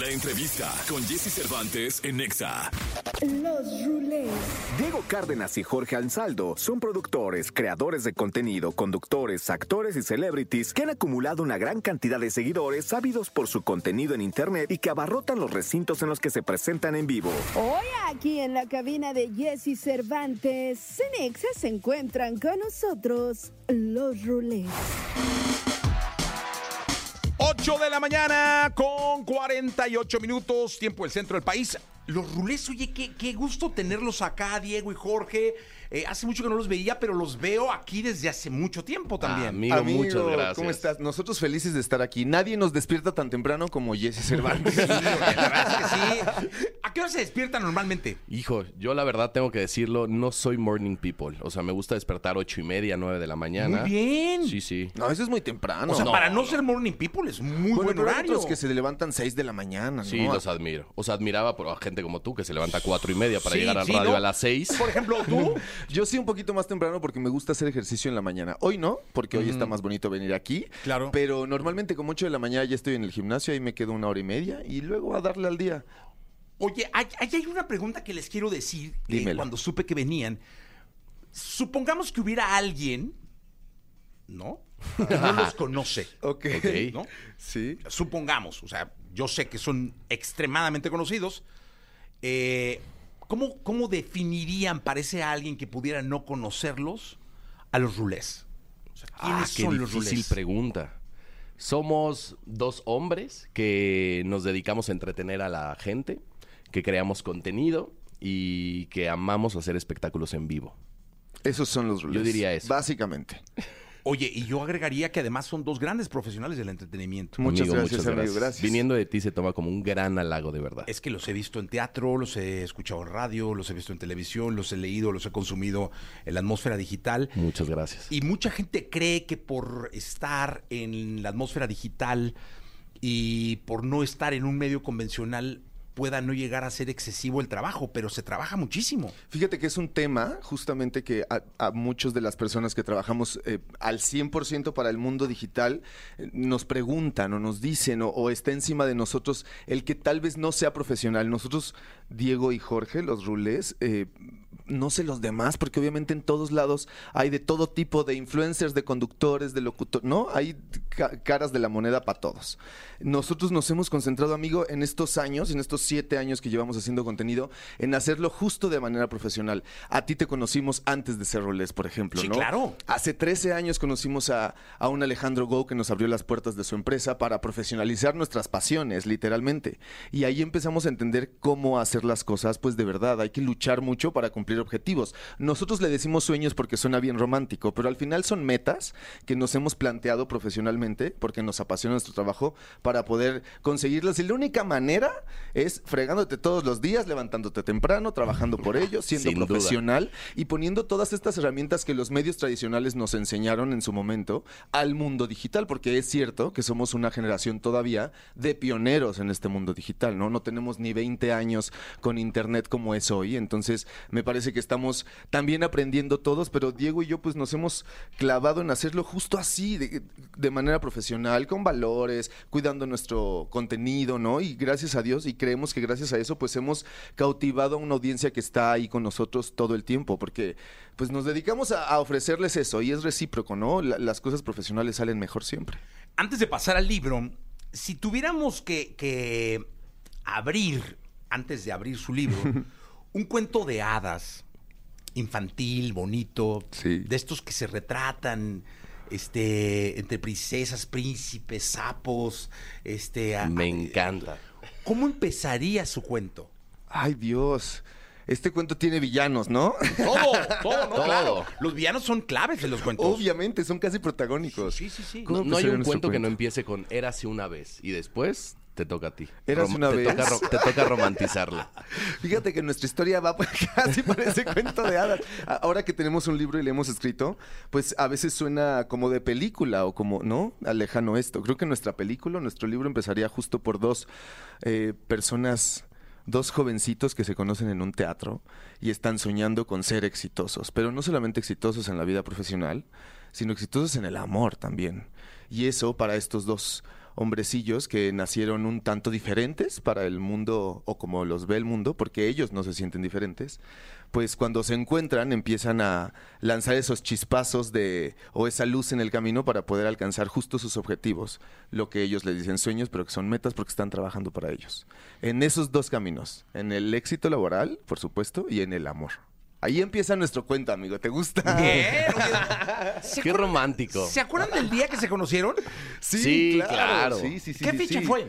La entrevista con Jesse Cervantes en Nexa. Los Rulés. Diego Cárdenas y Jorge Ansaldo son productores, creadores de contenido, conductores, actores y celebrities que han acumulado una gran cantidad de seguidores sabidos por su contenido en internet y que abarrotan los recintos en los que se presentan en vivo. Hoy aquí en la cabina de Jesse Cervantes, Cenexa se encuentran con nosotros los Rulés. 8 de la mañana con 48 minutos, tiempo del centro del país. Los rulés, oye, qué, qué gusto tenerlos acá, Diego y Jorge. Eh, hace mucho que no los veía, pero los veo aquí desde hace mucho tiempo también. Amigo, muchas gracias. ¿Cómo estás? Nosotros felices de estar aquí. Nadie nos despierta tan temprano como Jesse Cervantes. Sí, la verdad es que sí. ¿A qué hora se despierta normalmente? Hijo, yo la verdad tengo que decirlo, no soy morning people. O sea, me gusta despertar ocho y media, nueve de la mañana. Muy bien. Sí, sí. no, eso es muy temprano. O sea, No. para no ser morning people es muy Bueno, buen hay otros que se levantan 6 de la mañana, ¿no? Sí, los admiro. O sea, admiraba por a gente como tú que se levanta a cuatro y media para Sí, llegar al sí, radio ¿no? a las seis. Por ejemplo, tú. Yo sí un poquito más temprano porque me gusta hacer ejercicio en la mañana. Hoy no, porque hoy está más bonito venir aquí. Claro. Pero normalmente como 8 de la mañana ya estoy en el gimnasio, ahí me quedo una hora y media y luego a darle al día. Oye, hay, hay- hay una pregunta que les quiero decir eh, Dímela. cuando supe que venían. Supongamos que hubiera alguien, ¿no? No los conoce. Ok. Ok. ¿No? Sí. Supongamos, o sea, yo sé que son extremadamente conocidos. Eh, ¿cómo, ¿Cómo definirían, parece a alguien que pudiera no conocerlos, a los rulés? O sea, Ah, ¿quiénes qué son los difícil rulés? pregunta. Somos dos hombres que nos dedicamos a entretener a la gente, que creamos contenido y que amamos hacer espectáculos en vivo. Esos son los rules. diría eso. Básicamente. Oye, y yo agregaría que además son dos grandes profesionales del entretenimiento. Muchas Amigo, gracias, muchas amigo. Gracias. Viniendo de ti se toma como un gran halago, de verdad. Es que los he visto en teatro, los he escuchado en radio, los he visto en televisión, los he leído, los he consumido en la atmósfera digital. Muchas gracias. Y mucha gente cree que por estar en la atmósfera digital y por no estar en un medio convencional pueda no llegar a ser excesivo el trabajo, pero se trabaja muchísimo. Fíjate que es un tema justamente que a, muchos de las personas que trabajamos eh, al 100% para el mundo digital eh, nos preguntan o nos dicen o, está encima de nosotros el que tal vez no sea profesional. Nosotros, Diego y Jorge, los rulés, eh, no sé los demás, porque obviamente en todos lados hay de todo tipo de influencers, de conductores, de locutores, ¿no? Hay ca- caras de la moneda para todos. Nosotros nos hemos concentrado, amigo, en estos años, en estos siete años que llevamos haciendo contenido, en hacerlo justo de manera profesional. A ti te conocimos antes de ser rolés, por ejemplo, Sí, ¿no? claro. Hace 13 años conocimos a, a un Alejandro Go que nos abrió las puertas de su empresa para profesionalizar nuestras pasiones, literalmente. Y ahí empezamos a entender cómo hacer las cosas, pues de verdad, hay que luchar mucho para cumplir objetivos. Nosotros le decimos sueños porque suena bien romántico, pero al final son metas que nos hemos planteado profesionalmente, porque nos apasiona nuestro trabajo, para poder conseguirlas. Y la única manera es fregándote todos los días, levantándote temprano, trabajando por ello, siendo Sin duda. profesional y poniendo todas estas herramientas que los medios tradicionales nos enseñaron en su momento al mundo digital, porque es cierto que somos una generación todavía de pioneros en este mundo digital, ¿no? No tenemos ni 20 años con internet como es hoy, entonces me parece que estamos también aprendiendo todos, pero Diego y yo pues nos hemos clavado en hacerlo justo así, de, de manera profesional, con valores, cuidando nuestro contenido, ¿no? Y gracias a Dios, y creemos que gracias a eso, pues hemos cautivado a una audiencia que está ahí con nosotros todo el tiempo, porque pues nos dedicamos a, a ofrecerles eso, y es recíproco, ¿no? La- las cosas profesionales salen mejor siempre. Antes de pasar al libro, si tuviéramos que, que abrir, antes de abrir su libro, un cuento de hadas, infantil, bonito, Sí. de estos que se retratan este, entre princesas, príncipes, sapos, este, a- Me a- encanta. ¿Cómo empezaría su cuento? Ay, Dios. Este cuento tiene villanos, ¿no? Todo, todo, ¿no? Todo. Claro. Los villanos son claves de los cuentos. Obviamente, son casi protagónicos. Sí, sí, sí. ¿Cómo No, no hay un nuestro cuento que no cuento? empiece con Érase una vez y después te toca a ti. Érase una te vez. Toca, te toca romantizarla. Fíjate que nuestra historia va casi parece cuento de hadas. Ahora que tenemos un libro y le hemos escrito, pues a veces suena como de película o como, ¿no? Alejano esto. Creo que nuestra película, nuestro libro empezaría justo por dos eh, personas, dos jovencitos que se conocen en un teatro y están soñando con ser exitosos, pero no solamente exitosos en la vida profesional, sino exitosos en el amor también. Y eso para estos dos hombrecillos que nacieron un tanto diferentes para el mundo o como los ve el mundo, porque ellos no se sienten diferentes, pues cuando se encuentran empiezan a lanzar esos chispazos de o esa luz en el camino para poder alcanzar justo sus objetivos, lo que ellos les dicen sueños, pero que son metas porque están trabajando para ellos. En esos dos caminos, en el éxito laboral, por supuesto, y en el amor. Ahí empieza nuestro cuento, amigo. ¿Te gusta? Bien. oye, ¿se Qué acuerdan- romántico. ¿Se acuerdan del día que se conocieron? Sí, claro. Sí, sí, sí, ¿Qué sí, fecha sí. fue?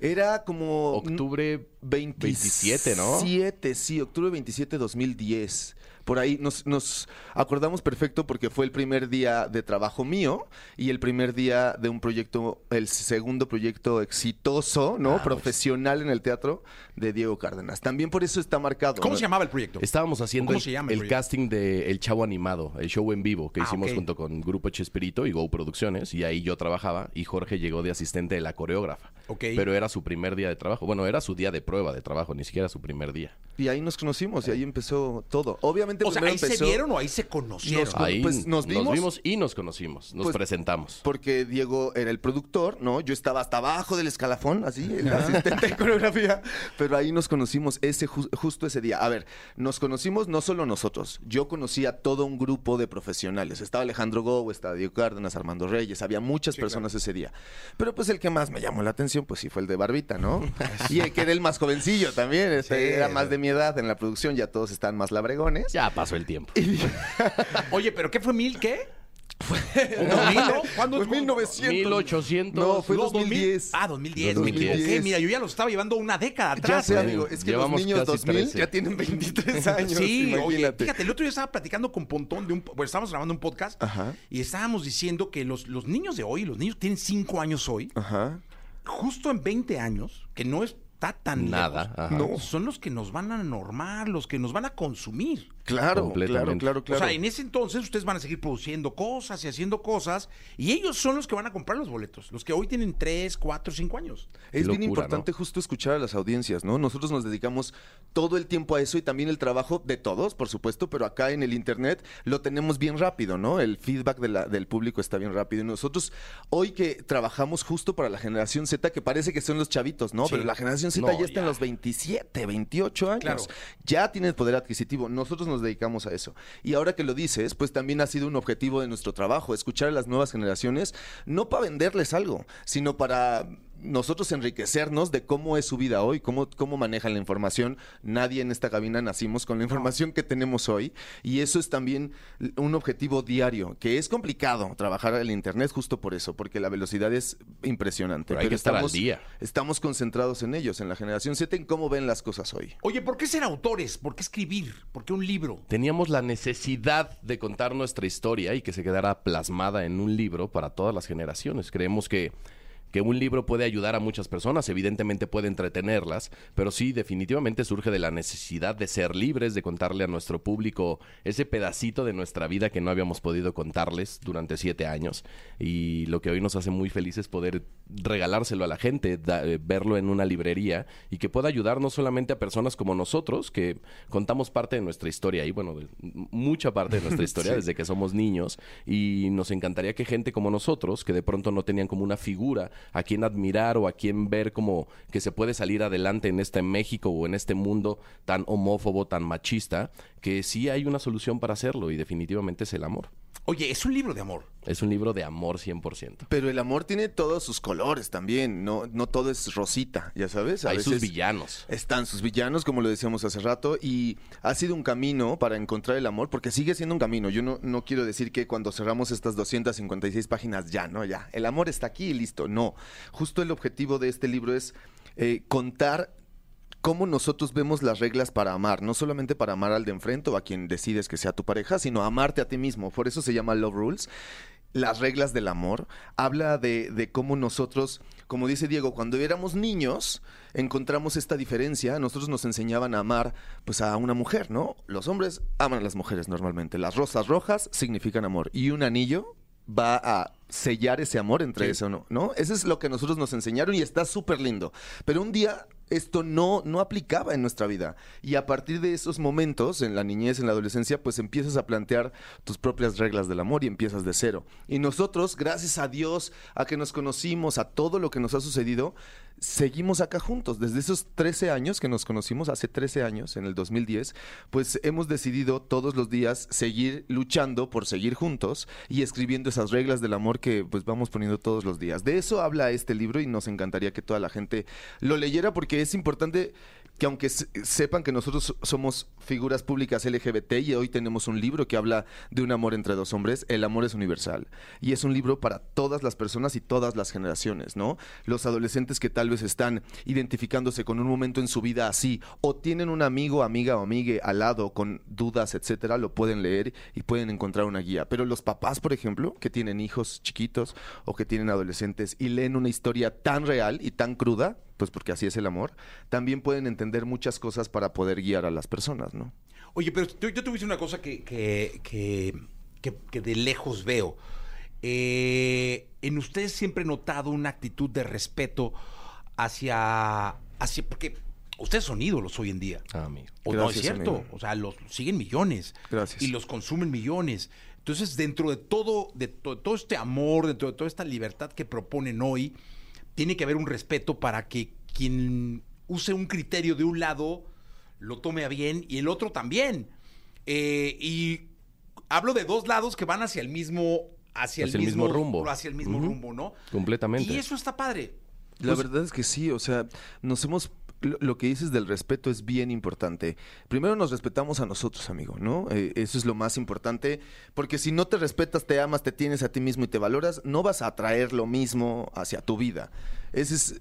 Era como... Octubre 27, ¿no? 27, sí, octubre 27 2010. Por ahí nos, nos acordamos perfecto porque fue el primer día de trabajo mío y el primer día de un proyecto, el segundo proyecto exitoso, ¿no? Profesional en el teatro de Diego Cárdenas. También por eso está marcado. ¿Cómo ¿no? se llamaba el proyecto? Estábamos haciendo ¿Cómo el, casting de El Chavo Animado, el show en vivo que Ah, hicimos junto con Grupo Chespirito y Go Producciones. Y ahí yo trabajaba y Jorge llegó de asistente de la coreógrafa. Ok. Pero era su primer día de trabajo. Bueno, era su día de prueba de trabajo, ni siquiera su primer día. Y ahí nos conocimos y ahí empezó todo. Obviamente O sea, ahí se vieron o ahí se conocieron. Nos- Ahí pues, nos vimos. y nos conocimos, nos Pues, presentamos. Porque Diego era el productor, ¿no? Yo estaba hasta abajo del escalafón, así, el asistente de coreografía. Pero ahí nos conocimos ese ju- justo ese día. A ver, nos conocimos no solo nosotros. Yo conocí a todo un grupo de profesionales. Estaba Alejandro Go, estaba Diego Cárdenas, Armando Reyes. Había muchas personas ese día. Pero pues el que más me llamó la atención, pues sí fue el de Barbita, ¿no? y el que era el más jovencillo también. este, Sí. Era más de mi edad en la producción. Ya todos están más labregones. Ya pasó el tiempo. Oye, ¿pero qué fue mil qué? ¿2000, no? ¿Cuándo? Pues 1900. 1800. No, fue No, 2010. Ah, 2010. 2010. Me equivoqué. Mira, yo ya lo estaba llevando una década atrás. Ya sé, amigo. Es que Llevamos los niños casi 2000 13. ya tienen 23 años. Sí, oye, imagínate. fíjate, el otro día estaba platicando con Pontón de un... Bueno, estábamos grabando un podcast Ajá. y estábamos diciendo que los, los niños de hoy, los niños tienen 5 años hoy, Ajá. Justo en 20 años, que no está tan Nada. No. son los que nos van a normar, los que nos van a consumir. Claro, claro, claro, claro. O sea, en ese entonces ustedes van a seguir produciendo cosas y haciendo cosas y ellos son los que van a comprar los boletos, los que hoy tienen 3, 4, 5 años. Es bien locura, importante ¿no? justo escuchar a las audiencias, ¿no? Nosotros nos dedicamos todo el tiempo a eso y también el trabajo de todos, por supuesto, pero acá en el Internet lo tenemos bien rápido, ¿no? El feedback de la- del público está bien rápido. Y nosotros, hoy que trabajamos justo para la generación Z, que parece que son los chavitos, ¿no? Sí. Pero la generación No, ya está en los 27, 28 años. Claro. Ya tiene poder adquisitivo. Nosotros nos dedicamos a eso. Y ahora que lo dices, pues también ha sido un objetivo de nuestro trabajo, escuchar a las nuevas generaciones, no para venderles algo, sino para nosotros enriquecernos de cómo es su vida hoy, cómo, cómo manejan la información. Nadie en esta cabina nacimos con la información que tenemos hoy. Y eso es también un objetivo diario, que es complicado trabajar en Internet justo por eso, porque la velocidad es impresionante. Pero hay que estar al estamos, día. estamos concentrados en ellos, en la generación Z, en cómo ven las cosas hoy. Oye, ¿por qué ser autores? ¿Por qué escribir? ¿Por qué un libro? Teníamos la necesidad de contar nuestra historia y que se quedara plasmada en un libro para todas las generaciones. Creemos que, que un libro puede ayudar a muchas personas, evidentemente puede entretenerlas, pero sí definitivamente surge de la necesidad de ser libres, de contarle a nuestro público ese pedacito de nuestra vida que no habíamos podido contarles durante siete años. Y lo que hoy nos hace muy felices es poder regalárselo a la gente, da- eh, verlo en una librería y que pueda ayudar no solamente a personas como nosotros, que contamos parte de nuestra historia y bueno, de- mucha parte de nuestra historia desde que somos niños y nos encantaría que gente como nosotros, que de pronto no tenían como una figura a quien admirar o a quien ver como que se puede salir adelante en este México o en este mundo tan homófobo, tan machista, que sí hay una solución para hacerlo y definitivamente es el amor. Oye, es un libro de amor. Es un libro de amor 100%. Pero el amor tiene todos sus colores también, no, no todo es rosita, ya sabes. A Hay sus villanos. Están sus villanos, como lo decíamos hace rato, y ha sido un camino para encontrar el amor, porque sigue siendo un camino. Yo no, no quiero decir que cuando cerramos estas 256 páginas ya, ¿no? Ya, el amor está aquí y listo. No, justo el objetivo de este libro es eh, contar cómo nosotros vemos las reglas para amar, no solamente para amar al de enfrente o a quien decides que sea tu pareja, sino amarte a ti mismo. Por eso se llama Love Rules. Las reglas del amor. Habla de, de cómo nosotros, como dice Diego, cuando éramos niños, encontramos esta diferencia. Nosotros nos enseñaban a amar pues a una mujer, ¿no? Los hombres aman a las mujeres normalmente. Las rosas rojas significan amor. Y un anillo va a sellar ese amor entre eso, ¿no? ¿no? Eso es lo que nosotros nos enseñaron y está súper lindo. Pero un día esto no, no aplicaba en nuestra vida. Y a partir de esos momentos, en la niñez, en la adolescencia, pues empiezas a plantear tus propias reglas del amor y empiezas de cero. Y nosotros, gracias a Dios, a que nos conocimos, a todo lo que nos ha sucedido, seguimos acá juntos. Desde esos 13 años que nos conocimos, hace 13 años, en el 2010, pues hemos decidido todos los días seguir luchando por seguir juntos y escribiendo esas reglas del amor que pues vamos poniendo todos los días. De eso habla este libro y nos encantaría que toda la gente lo leyera porque es importante que aunque se- sepan que nosotros somos figuras públicas LGBT y hoy tenemos un libro que habla de un amor entre dos hombres, el amor es universal. Y es un libro para todas las personas y todas las generaciones, ¿no? Los adolescentes que tal vez están identificándose con un momento en su vida así, o tienen un amigo, amiga o amigue al lado con dudas, etcétera, lo pueden leer y pueden encontrar una guía. Pero los papás, por ejemplo, que tienen hijos chiquitos o que tienen adolescentes y leen una historia tan real y tan cruda, pues porque así es el amor, también pueden entender muchas cosas para poder guiar a las personas, ¿no? Oye, pero tú- yo te voy a decir una cosa que, que, que, que- que de lejos veo. Eh, en ustedes siempre he notado una actitud de respeto hacia, hacia porque ustedes son ídolos hoy en día. Ah, amigo. O no es cierto. amigo. O sea, los siguen millones. Gracias. Y los consumen millones. Entonces, dentro de todo, de to- todo este amor, dentro de toda esta libertad que proponen hoy, tiene que haber un respeto para que quien use un criterio de un lado lo tome a bien y el otro también. Eh, y hablo de dos lados que van hacia el mismo, hacia, Hacia el mismo rumbo. hacia el mismo rumbo, ¿no? Completamente. Y eso está padre. La Pues- verdad es que sí, o sea, nos hemos... Lo, que dices del respeto es bien importante. Primero nos respetamos a nosotros, amigo, ¿no? Eh, eso es lo más importante, porque si no te respetas, te amas, te tienes a ti mismo y te valoras, no vas a atraer lo mismo hacia tu vida. Ese es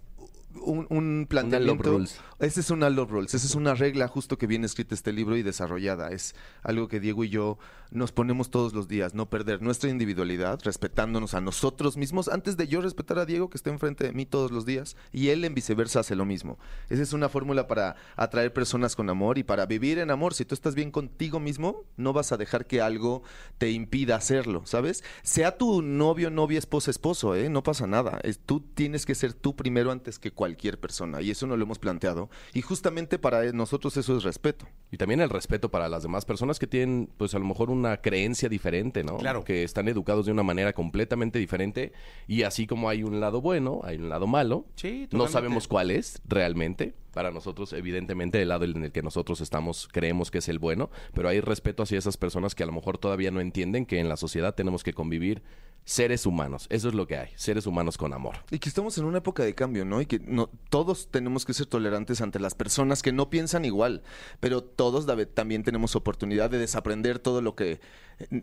un, un planteamiento... rules. Esa es una love rules, esa es una regla justo que viene escrita este libro y desarrollada. Es algo que Diego y yo nos ponemos todos los días, no perder nuestra individualidad, respetándonos a nosotros mismos, antes de yo respetar a Diego que está enfrente de mí todos los días, y él en viceversa hace lo mismo. Esa es una fórmula para atraer personas con amor y para vivir en amor. Si tú estás bien contigo mismo, no vas a dejar que algo te impida hacerlo, ¿sabes? Sea tu novio, novia, esposa, esposo, ¿eh? No pasa nada. Es, tú tienes que ser tú primero antes que cualquier persona, y eso no lo hemos planteado. Y justamente para nosotros eso es respeto. Y también el respeto para las demás personas que tienen, pues a lo mejor una creencia diferente, ¿no? Claro. Que están educados de una manera completamente diferente. Y así como hay un lado bueno, hay un lado malo. Sí, No sabemos cuál es realmente. Para nosotros, evidentemente, el lado en el que nosotros estamos creemos que es el bueno. Pero hay respeto hacia esas personas que a lo mejor todavía no entienden que en la sociedad tenemos que convivir seres humanos. Eso es lo que hay. Seres humanos con amor. Y que estamos en una época de cambio, ¿no? Y que no, todos tenemos que ser tolerantes ante las personas que no piensan igual, pero todos David, también tenemos oportunidad de desaprender todo lo que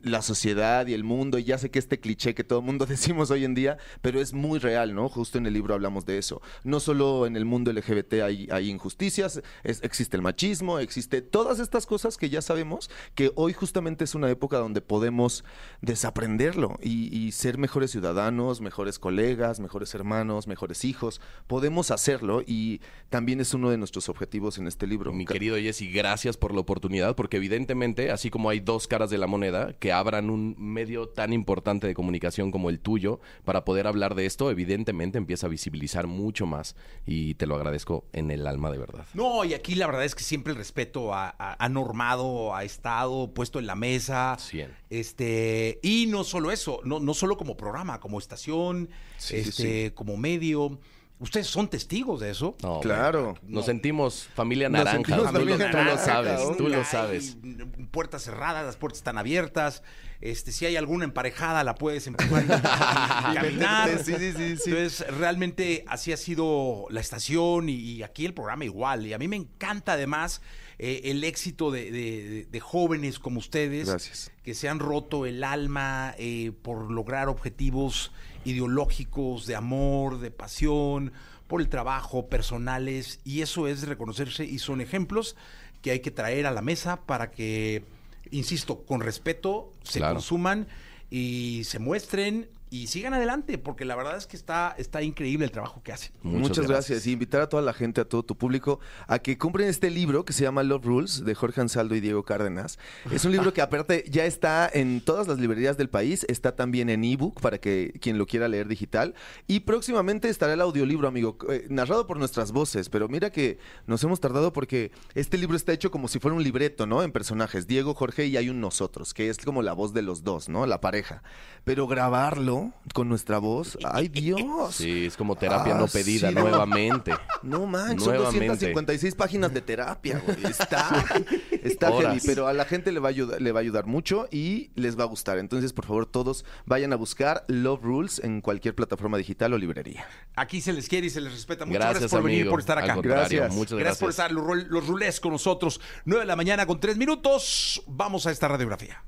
la sociedad y el mundo, y ya sé que este cliché que todo el mundo decimos hoy en día, pero es muy real, ¿no? Justo en el libro hablamos de eso. No solo en el mundo LGBT hay, injusticias, existe el machismo, existe todas estas cosas que ya sabemos, que hoy justamente es una época donde podemos desaprenderlo y ser mejores ciudadanos, mejores colegas, mejores hermanos, mejores hijos. Podemos hacerlo y también es uno de nuestros objetivos en este libro. Mi querido Jesse, gracias por la oportunidad, porque evidentemente, así como hay dos caras de la moneda, que abran un medio tan importante de comunicación como el tuyo para poder hablar de esto, evidentemente empieza a visibilizar mucho más y te lo agradezco en el alma de verdad. No, y aquí la verdad es que siempre el respeto ha, normado, ha estado puesto en la mesa. Este, y no solo eso, no, no solo como programa, como estación, Sí, sí, este, como medio. Ustedes son testigos de eso. No, Claro. Nos sentimos familia naranja. sentimos tú, lo, tú sabes, cabrón. tú lo Hay sabes. Puertas cerradas, las puertas están abiertas. Este, si hay alguna emparejada, la puedes empujar y caminar. Sí, sí, sí, sí. Entonces, realmente así ha sido la estación y, y aquí el programa igual. Y a mí me encanta además eh, el éxito de, de- de jóvenes como ustedes Gracias. que se han roto el alma eh, por lograr objetivos ideológicos, de amor, de pasión, por el trabajo, personales, y eso es reconocerse y son ejemplos que hay que traer a la mesa para que, insisto, con respeto se Claro. consuman y se muestren y sigan adelante, porque la verdad es que está, está increíble el trabajo que hacen. Muchas, gracias. Y invitar a toda la gente, a todo tu público, a que compren este libro que se llama Love Rules de Jorge Ansaldo y Diego Cárdenas. Es un libro que aparte ya está en todas las librerías del país, está también en ebook para que quien lo quiera leer digital. Y próximamente estará el audiolibro, amigo, eh, narrado por nuestras voces. Pero mira que nos hemos tardado porque este libro está hecho como si fuera un libreto, ¿no? En personajes. Diego, Jorge y hay un nosotros, que es como la voz de los dos, ¿no? La pareja. Pero grabarlo con nuestra voz, ¡ay Dios! Sí, es como terapia Ah, no pedida sí, nuevamente. No manches, son Nuevamente. 256 páginas de terapia, güey. Está, está heavy, pero a la gente le va, a ayudar, le va a ayudar mucho y les va a gustar. Entonces, por favor, todos vayan a buscar Love Rules en cualquier plataforma digital o librería. Aquí se les quiere y se les respeta. Muchas Gracias, gracias, por venir, amigo. por estar acá. Gracias. Muchas Gracias por gracias. estar los, los rulés con nosotros. 9 de la mañana con 3 minutos. Vamos a esta radiografía.